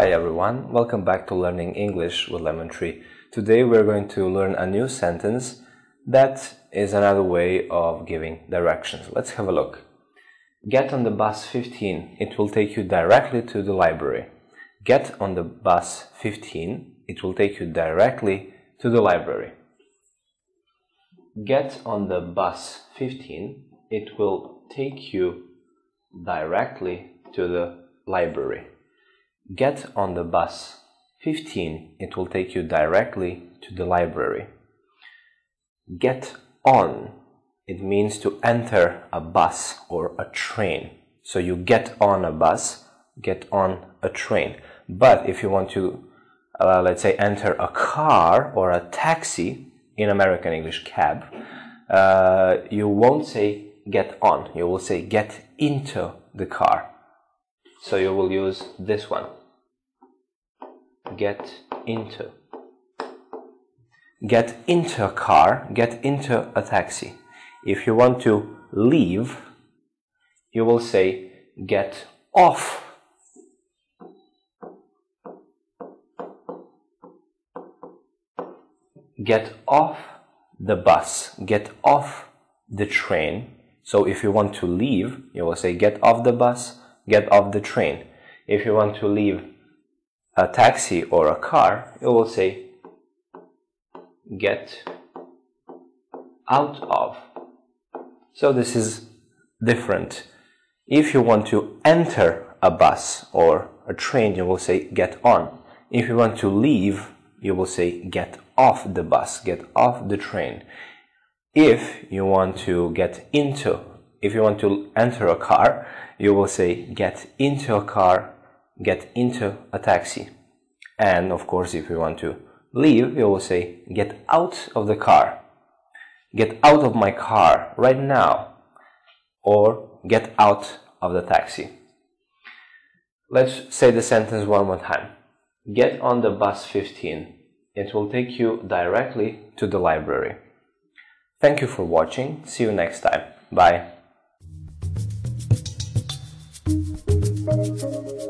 Hi everyone, welcome back to Learning English with Lemon Tree. Today we're going to learn a new sentence that is another way of giving directions. Let's have a look. Get on the bus 15, it will take you directly to the library. Get on the bus 15, it will take you directly to the library. Get on the bus 15, it will take you directly to the library. Get on the bus 15, it will take you directly to the library. Get on, it means to enter a bus or a train. So you get on a bus, get on a train. But if you want to, uh, let's say, enter a car or a taxi in American English cab, uh, you won't say get on, you will say get into the car. So you will use this one get into. Get into a car, get into a taxi. If you want to leave, you will say get off. Get off the bus, get off the train. So if you want to leave, you will say get off the bus, get off the train. If you want to leave a taxi or a car, it will say get out of. So this is different. If you want to enter a bus or a train, you will say get on. If you want to leave, you will say get off the bus, get off the train. If you want to get into, if you want to enter a car, you will say get into a car, get into a taxi. And of course, if you want to leave, you will say get out of the car. Get out of my car right now. Or get out of the taxi. Let's say the sentence one more time. Get on the bus 15. It will take you directly to the library. Thank you for watching. See you next time. Bye. thank you